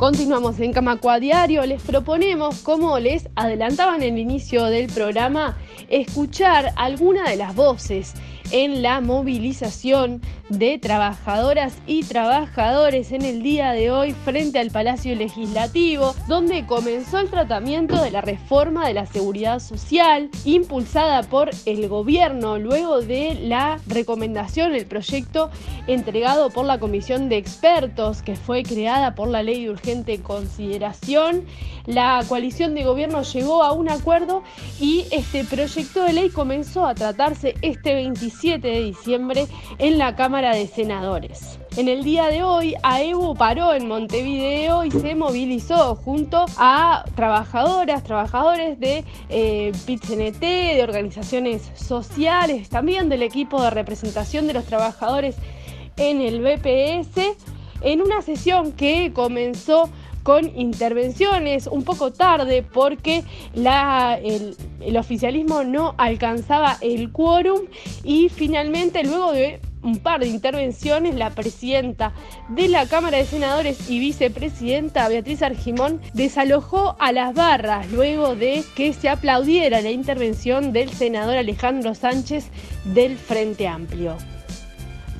Continuamos en Camacua Diario. Les proponemos, como les adelantaban en el inicio del programa, escuchar alguna de las voces en la movilización de trabajadoras y trabajadores en el día de hoy frente al Palacio Legislativo, donde comenzó el tratamiento de la reforma de la seguridad social impulsada por el gobierno luego de la recomendación, el proyecto entregado por la Comisión de Expertos que fue creada por la Ley de Urgente Consideración. La coalición de gobierno llegó a un acuerdo y este proyecto de ley comenzó a tratarse este 27 de diciembre en la Cámara de Senadores. En el día de hoy, AEBU paró en Montevideo y se movilizó junto a trabajadoras, trabajadores de eh, de organizaciones sociales, también del equipo de representación de los trabajadores en el BPS, en una sesión que comenzó con intervenciones un poco tarde porque la, el, el oficialismo no alcanzaba el quórum y finalmente luego de un par de intervenciones, la presidenta de la Cámara de Senadores y vicepresidenta Beatriz Argimón desalojó a las barras luego de que se aplaudiera la intervención del senador Alejandro Sánchez del Frente Amplio.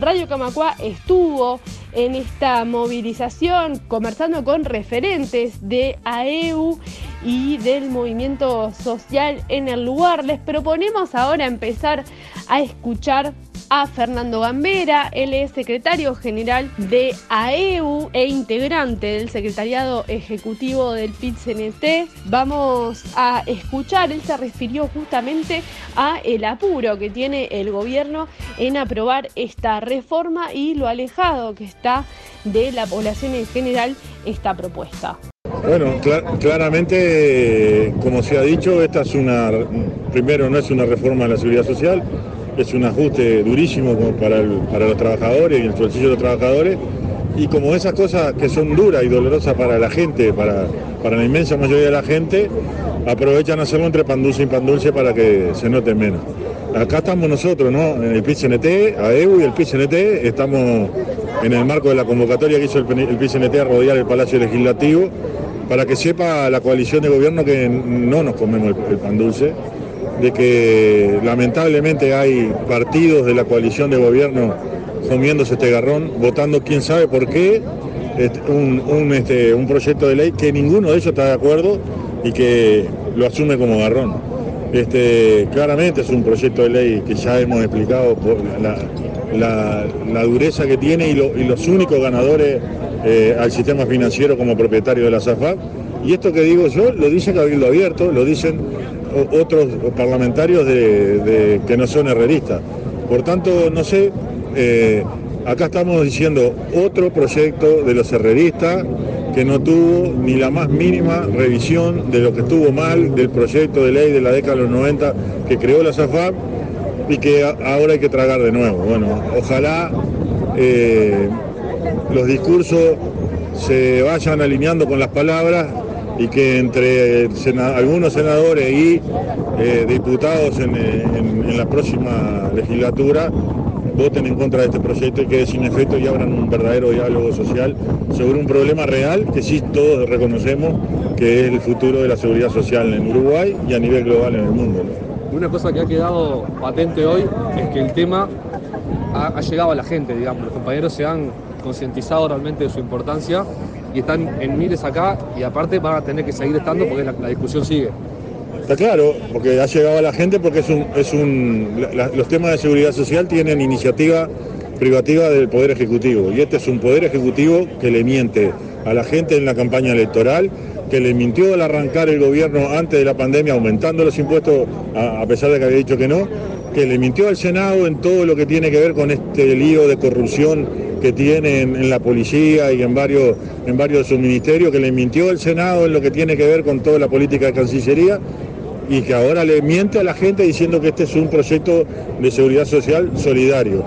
Radio Camacua estuvo en esta movilización conversando con referentes de AEU y del movimiento social en el lugar. Les proponemos ahora empezar a escuchar a Fernando Gambera, él es secretario general de AEU e integrante del secretariado ejecutivo del PIT-CNT. Vamos a escuchar, él se refirió justamente a el apuro que tiene el gobierno en aprobar esta reforma y lo alejado que está de la población en general esta propuesta. Bueno, claramente, como se ha dicho, esta es una, primero no es una reforma de la seguridad social, es un ajuste durísimo para, los trabajadores y el bolsillo de los trabajadores. Y como esas cosas que son duras y dolorosas para la gente, para, para la inmensa mayoría de la gente, aprovechan hacerlo entre pan dulce y pan dulce para que se note menos. Acá estamos nosotros, ¿no? El PCNT, AEU y el PCNT, estamos en el marco de la convocatoria que hizo el, PCNT a rodear el Palacio Legislativo, para que sepa la coalición de gobierno que no nos comemos el pan dulce, de que lamentablemente hay partidos de la coalición de gobierno comiéndose este garrón, votando quién sabe por qué un, este, un proyecto de ley que ninguno de ellos está de acuerdo y que lo asume como garrón. Este, claramente es un proyecto de ley que ya hemos explicado por la, dureza que tiene y, los únicos ganadores eh, al sistema financiero como propietario de la SAFAP. Y esto que digo yo lo dice Cabildo Abierto, lo dicen otros parlamentarios de, que no son herreristas. Por tanto, no sé, eh, acá estamos diciendo otro proyecto de los herreristas que no tuvo ni la más mínima revisión de lo que estuvo mal del proyecto de ley de la década de los 90 que creó la SAFAP y que ahora hay que tragar de nuevo. Bueno, ojalá eh, los discursos se vayan alineando con las palabras y que entre algunos senadores y eh, diputados en, la próxima legislatura voten en contra de este proyecto y quede sin efecto y abran un verdadero diálogo social sobre un problema real que sí todos reconocemos que es el futuro de la seguridad social en Uruguay y a nivel global en el mundo. Una cosa que ha quedado patente hoy es que el tema ha llegado a la gente, digamos, los compañeros se han concientizado realmente de su importancia y están en miles acá y aparte van a tener que seguir estando porque la, discusión sigue. Está claro, porque ha llegado a la gente porque es un, es un, los temas de seguridad social tienen iniciativa privativa del Poder Ejecutivo y este es un Poder Ejecutivo que le miente a la gente en la campaña electoral, que le mintió al arrancar el gobierno antes de la pandemia aumentando los impuestos a, a pesar de que había dicho que no, que le mintió al Senado en todo lo que tiene que ver con este lío de corrupción que tiene en, la policía y en varios, en varios de sus ministerios, que le mintió al Senado en lo que tiene que ver con toda la política de Cancillería y que ahora le miente a la gente diciendo que este es un proyecto de seguridad social solidario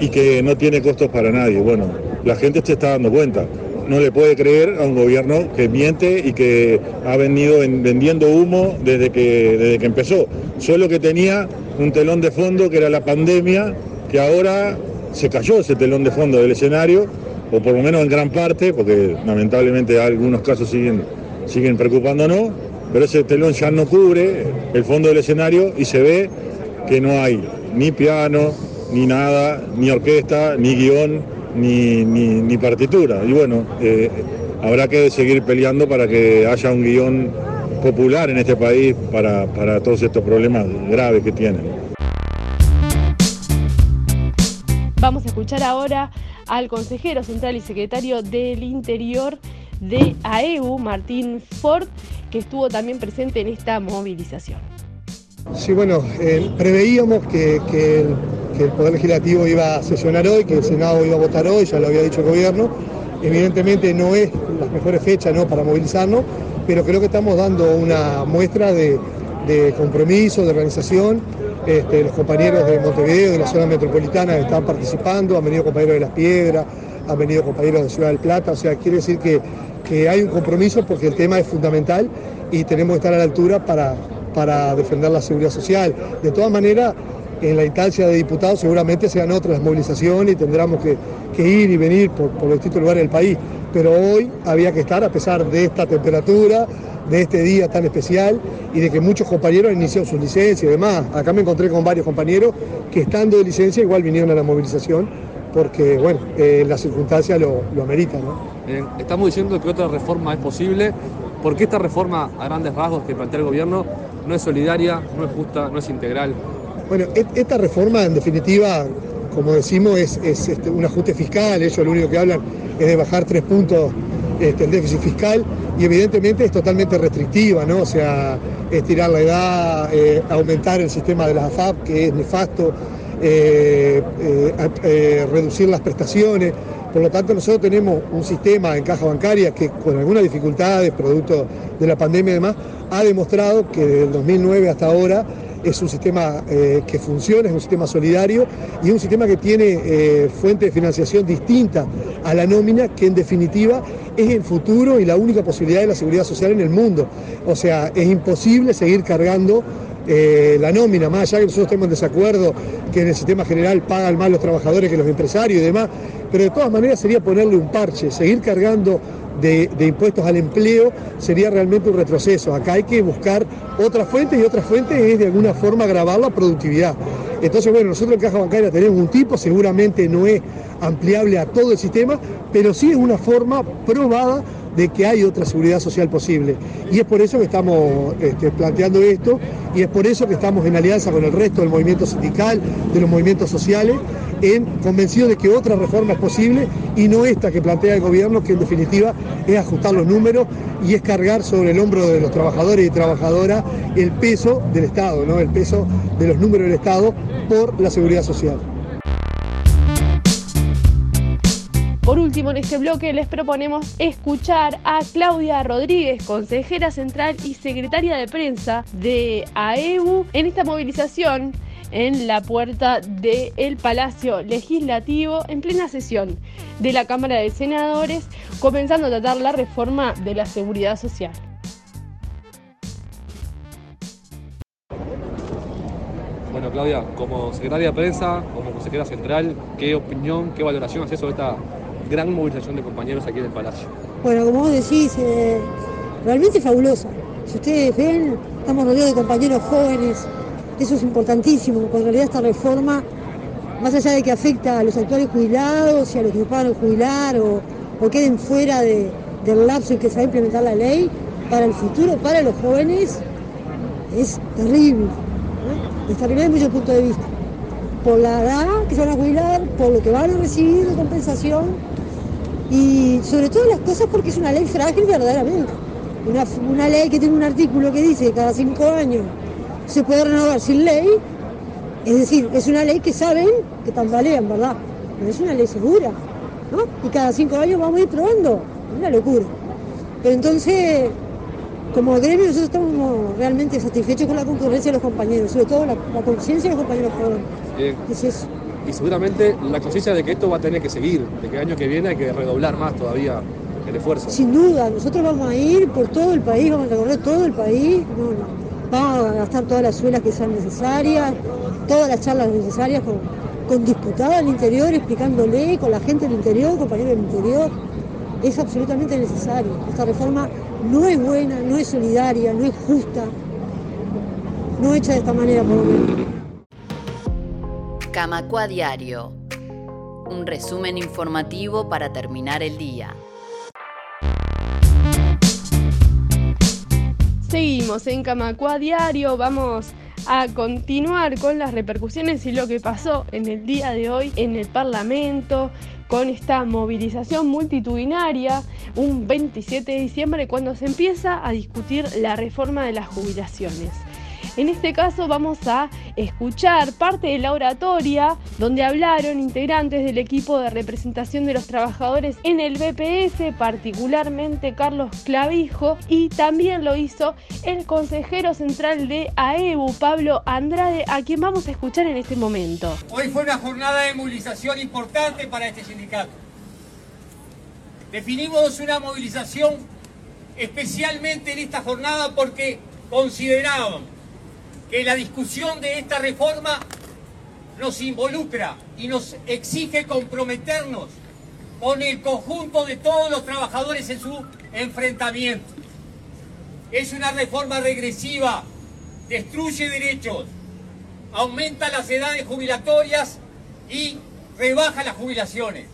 y que no tiene costos para nadie. Bueno, la gente se está dando cuenta. No le puede creer a un gobierno que miente y que ha venido vendiendo humo desde que, desde que empezó. Solo que tenía un telón de fondo que era la pandemia, que ahora se cayó ese telón de fondo del escenario o por lo menos en gran parte, porque lamentablemente algunos casos siguen, siguen preocupándonos, pero ese telón ya no cubre el fondo del escenario y se ve que no hay ni piano, ni nada, ni orquesta, ni guion, ni, ni, partitura. Y bueno, eh, habrá que seguir peleando para que haya un guion popular en este país para, para todos estos problemas graves que tienen. Vamos a escuchar ahora al consejero central y secretario del Interior de AEU, Martín Ford, que estuvo también presente en esta movilización. Sí, bueno, eh, preveíamos que, el, Poder Legislativo iba a sesionar hoy, que el Senado iba a votar hoy, ya lo había dicho el gobierno. Evidentemente no es las mejores fechas ¿no? para movilizarnos, pero creo que estamos dando una muestra de, compromiso, de organización. Este, los compañeros de Montevideo, de la zona metropolitana, están participando, han venido compañeros de Las Piedras, han venido compañeros de Ciudad del Plata, o sea, quiere decir que, que hay un compromiso porque el tema es fundamental y tenemos que estar a la altura para, para defender la seguridad social. De todas maneras, en la instancia de diputados seguramente sean otras movilizaciones y tendremos que, ir y venir por, distintos lugares del país. Pero hoy había que estar, a pesar de esta temperatura, de este día tan especial y de que muchos compañeros han iniciado su licencia y demás. Acá me encontré con varios compañeros que estando de licencia igual vinieron a la movilización porque, bueno, eh, las circunstancias lo, lo ameritan. estamos diciendo que otra reforma es posible. ¿Por qué esta reforma a grandes rasgos que plantea el gobierno no es solidaria, no es justa, no es integral? Bueno, esta reforma en definitiva, como decimos, es, este, un ajuste fiscal, ellos lo único que hablan es de bajar tres puntos este, el déficit fiscal y evidentemente es totalmente restrictiva, ¿no? O sea, estirar la edad, eh, aumentar el sistema de las AFAP, que es nefasto, eh, eh, reducir las prestaciones. Por lo tanto, nosotros tenemos un sistema en caja bancaria que con algunas dificultades, producto de la pandemia y demás, ha demostrado que desde el 2009 hasta ahora es un sistema eh, que funciona, es un sistema solidario y es un sistema que tiene eh, fuente de financiación distinta a la nómina, que en definitiva es el futuro y la única posibilidad de la seguridad social en el mundo. O sea, es imposible seguir cargando eh, la nómina, más allá que nosotros estemos en desacuerdo que en el sistema general pagan más los trabajadores que los empresarios y demás, pero de todas maneras sería ponerle un parche, seguir cargando de, impuestos al empleo sería realmente un retroceso. Acá hay que buscar otras fuentes y otras fuentes es de alguna forma grabar la productividad. Entonces, bueno, nosotros en Caja Bancaria tenemos un tipo, seguramente no es ampliable a todo el sistema, pero sí es una forma probada de que hay otra seguridad social posible. Y es por eso que estamos este, planteando esto y es por eso que estamos en alianza con el resto del movimiento sindical, de los movimientos sociales, en convencido de que otra reforma es posible y no esta que plantea el gobierno, que en definitiva es ajustar los números y es cargar sobre el hombro de los trabajadores y trabajadoras el peso del Estado, ¿no? el peso de los números del Estado por la seguridad social. Por último, en este bloque les proponemos escuchar a Claudia Rodríguez, consejera central y secretaria de prensa de AEU, en esta movilización en la puerta del Palacio Legislativo en plena sesión de la Cámara de Senadores, comenzando a tratar la reforma de la seguridad social. Bueno, Claudia, como secretaria de prensa, como consejera central, ¿qué opinión, qué valoración haces sobre esta gran movilización de compañeros aquí en el Palacio? Bueno, como vos decís, eh, realmente fabulosa. Si ustedes ven, estamos rodeados de compañeros jóvenes, eso es importantísimo, porque en realidad esta reforma, más allá de que afecta a los actuales jubilados y a los que puedan jubilar o, queden fuera del lapso en que se va a implementar la ley, para el futuro, para los jóvenes, es terrible. Es terrible desde muchos puntos de vista. Por la edad que se van a jubilar, por lo que van a recibir de compensación y sobre todo las cosas porque es una ley frágil verdaderamente. Una, una ley que tiene un artículo que dice que cada cinco años se puede renovar sin ley, es decir, es una ley que saben que tambalean, ¿verdad? Pero es una ley segura, ¿no? Y cada cinco años vamos a ir probando, es una locura. Pero entonces, como gremio, nosotros estamos realmente satisfechos con la concurrencia de los compañeros, sobre todo la, conciencia de los compañeros jóvenes. Bien. Es eso. Y seguramente la conciencia de que esto va a tener que seguir, de que el año que viene hay que redoblar más todavía el esfuerzo. Sin duda, nosotros vamos a ir por todo el país, vamos a recorrer todo el país. Vamos a gastar todas las suelas que sean necesarias, todas las charlas necesarias con, con diputados del interior, explicándole con la gente del interior, compañeros del interior. Es absolutamente necesario. Esta reforma no es buena, no es solidaria, no es justa, no hecha de esta manera por lo menos. Camacua Diario. Un resumen informativo para terminar el día. Seguimos en Camacua Diario, vamos a continuar con las repercusiones y lo que pasó en el día de hoy en el Parlamento con esta movilización multitudinaria un 27 de diciembre cuando se empieza a discutir la reforma de las jubilaciones. En este caso vamos a escuchar parte de la oratoria donde hablaron integrantes del equipo de representación de los trabajadores en el BPS, particularmente Carlos Clavijo, y también lo hizo el consejero central de AEBU, Pablo Andrade, a quien vamos a escuchar en este momento. Hoy fue una jornada de movilización importante para este sindicato. Definimos una movilización especialmente en esta jornada porque considerábamos que la discusión de esta reforma nos involucra y nos exige comprometernos con el conjunto de todos los trabajadores en su enfrentamiento. Es una reforma regresiva, destruye derechos, aumenta las edades jubilatorias y rebaja las jubilaciones,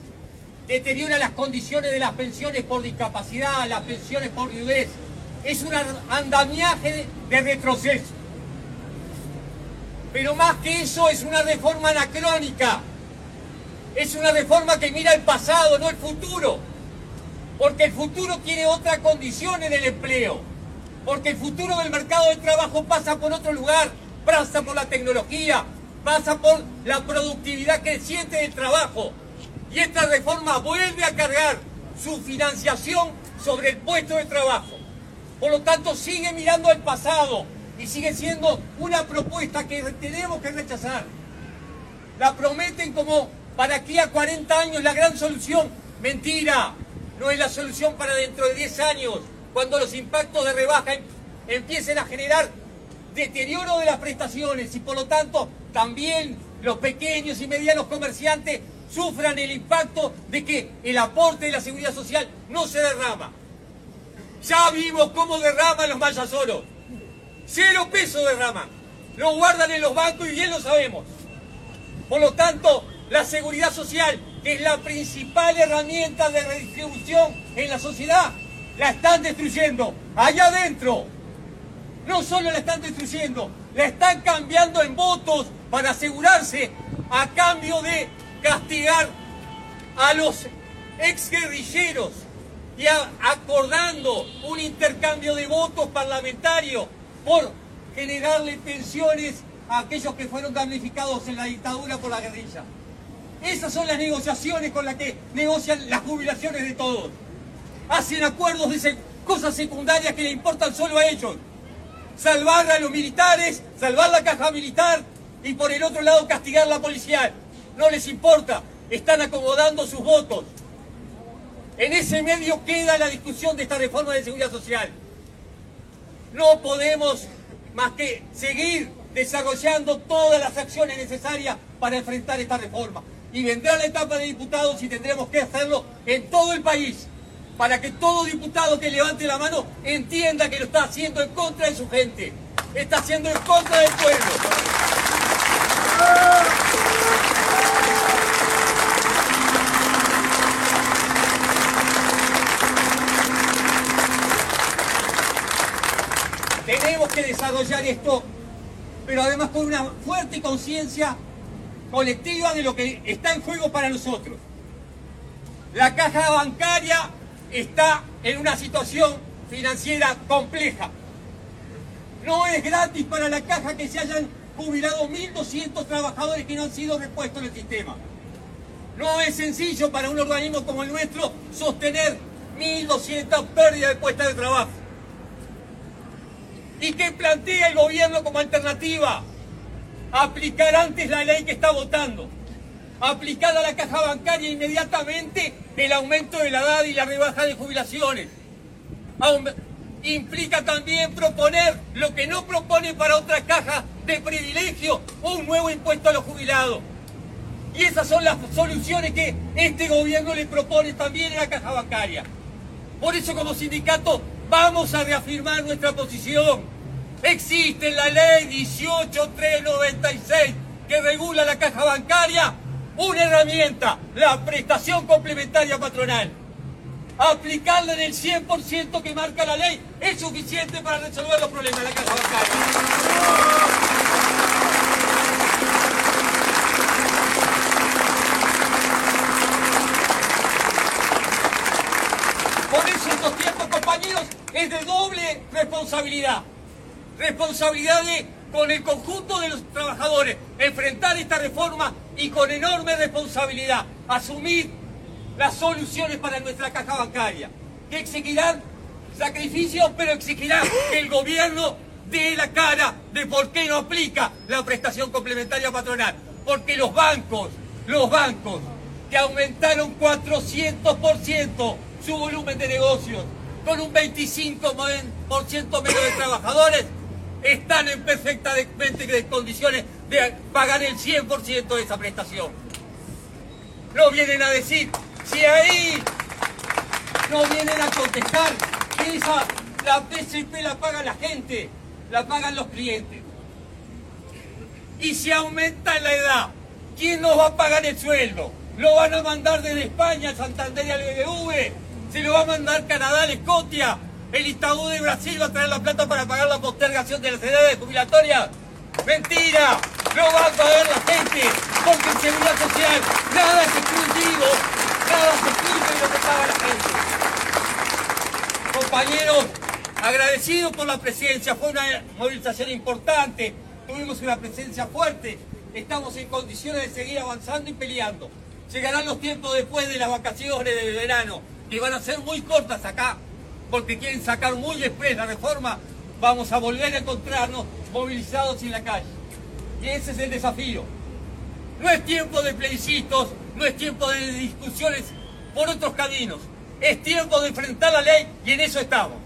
deteriora las condiciones de las pensiones por discapacidad, las pensiones por viudez. Es un andamiaje de retroceso. Pero más que eso es una reforma anacrónica. Es una reforma que mira el pasado, no el futuro. Porque el futuro tiene otra condición en el empleo. Porque el futuro del mercado de trabajo pasa por otro lugar, pasa por la tecnología, pasa por la productividad creciente del trabajo. Y esta reforma vuelve a cargar su financiación sobre el puesto de trabajo. Por lo tanto, sigue mirando al pasado, y sigue siendo una propuesta que tenemos que rechazar. La prometen como para aquí a 40 años la gran solución. Mentira, no es la solución para dentro de 10 años, cuando los impactos de rebaja em, empiecen a generar deterioro de las prestaciones y por lo tanto también los pequeños y medianos comerciantes sufran el impacto de que el aporte de la seguridad social no se derrama. Ya vimos cómo derraman los mayasoros. Cero pesos derraman. Lo guardan en los bancos y bien lo sabemos. Por lo tanto, la seguridad social, que es la principal herramienta de redistribución en la sociedad, la están destruyendo. Allá adentro. No solo la están destruyendo, la están cambiando en votos para asegurarse a cambio de castigar a los exguerrilleros y acordando un intercambio de votos parlamentarios por generarle pensiones a aquellos que fueron damnificados en la dictadura por la guerrilla. Esas son las negociaciones con las que negocian las jubilaciones de todos. Hacen acuerdos de cosas secundarias que le importan solo a ellos. Salvar a los militares, salvar la caja militar y por el otro lado castigar la policía. No les importa, están acomodando sus votos. En ese medio queda la discusión de esta reforma de seguridad social. No podemos más que seguir desarrollando todas las acciones necesarias para enfrentar esta reforma. Y vendrá la etapa de diputados y tendremos que hacerlo en todo el país, para que todo diputado que levante la mano entienda que lo está haciendo en contra de su gente, está haciendo en contra del pueblo. Que desarrollar esto, pero además con una fuerte conciencia colectiva de lo que está en juego para nosotros. La caja bancaria está en una situación financiera compleja. No es gratis para la caja que se hayan jubilado 1.200 trabajadores que no han sido repuestos en el sistema. No es sencillo para un organismo como el nuestro sostener 1.200 pérdidas de puestas de trabajo. ¿Y qué plantea el gobierno como alternativa? Aplicar antes la ley que está votando. Aplicada a la caja bancaria inmediatamente el aumento de la edad y la rebaja de jubilaciones. Implica también proponer lo que no propone para otras cajas de privilegio, un nuevo impuesto a los jubilados. Y esas son las soluciones que este gobierno le propone también en la caja bancaria. Por eso como sindicato vamos a reafirmar nuestra posición. Existe la ley 18396 que regula la caja bancaria, una herramienta, la prestación complementaria patronal. Aplicarla en el 100% que marca la ley es suficiente para resolver los problemas de la caja bancaria. Es de doble responsabilidad. Responsabilidad de, con el conjunto de los trabajadores, enfrentar esta reforma y con enorme responsabilidad asumir las soluciones para nuestra caja bancaria, que exigirán sacrificios, pero exigirán que el gobierno dé la cara de por qué no aplica la prestación complementaria patronal. Porque los bancos, los bancos que aumentaron 400% su volumen de negocios, con un 25% menos de trabajadores, están en perfectamente condiciones de pagar el 100% de esa prestación. No vienen a decir, si ahí no vienen a contestar que esa, la PCP la paga la gente, la pagan los clientes. Y si aumenta la edad, ¿quién nos va a pagar el sueldo? ¿Lo van a mandar desde España, Santander y al BBV? Se lo va a mandar Canadá, la Escocia. El Itaú de Brasil va a traer la plata para pagar la postergación de las edades jubilatorias. ¡Mentira! No va a pagar la gente, porque en seguridad social nada es exclusivo, nada es exclusivo de lo que paga la gente. Compañeros, agradecidos por la presencia, fue una movilización importante, tuvimos una presencia fuerte, estamos en condiciones de seguir avanzando y peleando. Llegarán los tiempos después de las vacaciones de verano que van a ser muy cortas acá, porque quieren sacar muy express la reforma, vamos a volver a encontrarnos movilizados en la calle. Y ese es el desafío. No es tiempo de plebiscitos, no es tiempo de discusiones por otros caminos. Es tiempo de enfrentar la ley y en eso estamos.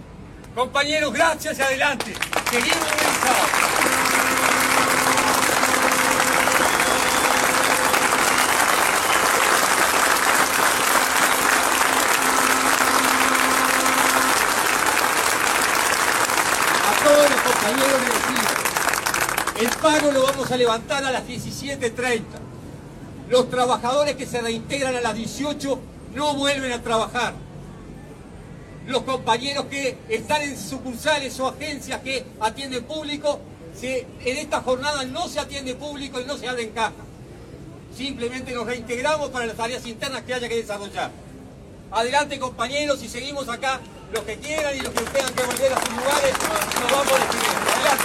Compañeros, gracias y adelante. Seguimos movilizados. El pago lo vamos a levantar a las 17.30. Los trabajadores que se reintegran a las 18 no vuelven a trabajar. Los compañeros que están en sucursales o agencias que atienden público, en esta jornada no se atiende público y no se abre en caja. Simplemente nos reintegramos para las tareas internas que haya que desarrollar. Adelante compañeros y seguimos acá los que quieran y los que tengan que volver a sus lugares, nos vamos despidiendo. Adelante.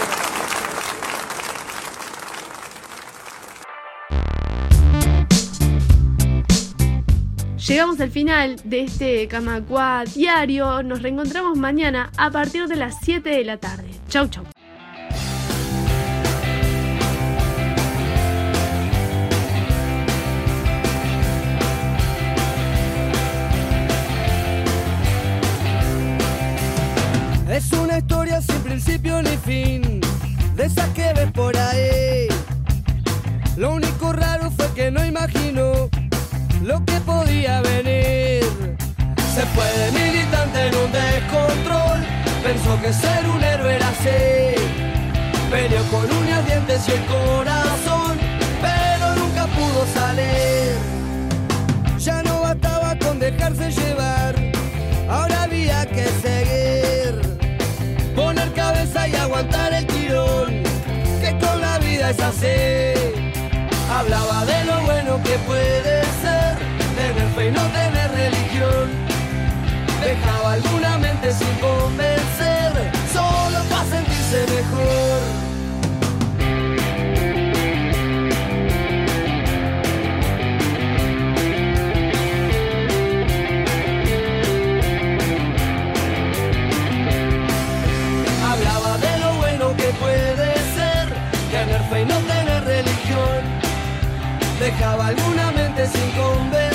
Llegamos al final de este Camacua diario. Nos reencontramos mañana a partir de las 7 de la tarde. Chau, chau. Historia sin principio ni fin, de esa que ves por ahí. Lo único raro fue que no imagino lo que podía venir. Se fue de militante en un descontrol, pensó que ser un héroe era así. Peleó con uñas, dientes y el corazón, aguantar el tirón, que con la vida es así. Hablaba de lo bueno que puede ser tener fe y no tener religión. Dejaba alguna mente sin convencer, solo para sentirse mejor. sin.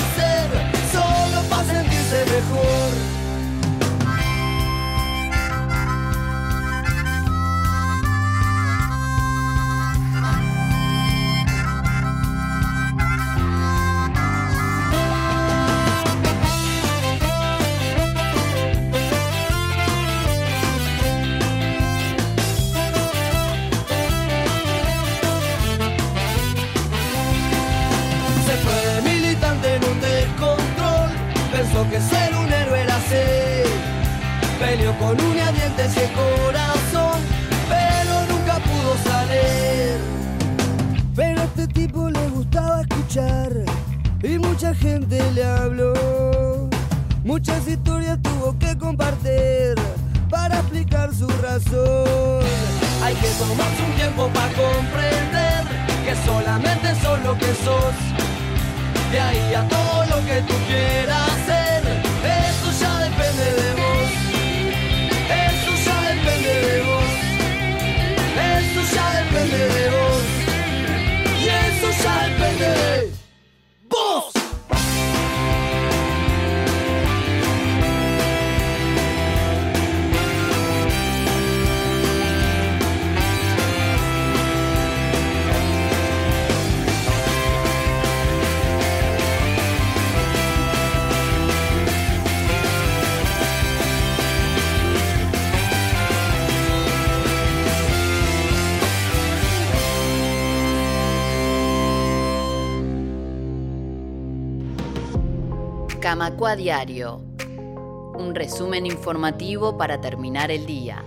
Que ser un héroe era ser. Peleó con uñas, dientes y el corazón, pero nunca pudo salir. Pero a este tipo le gustaba escuchar y mucha gente le habló. Muchas historias tuvo que compartir para explicar su razón. Hay que tomarse un tiempo para comprender que solamente sos lo que sos. De ahí a todo lo que tú quieras hacer, eso ya depende de vos. Eso ya depende de vos. Eso ya depende de vos. Camacua Diario. Un resumen informativo para terminar el día.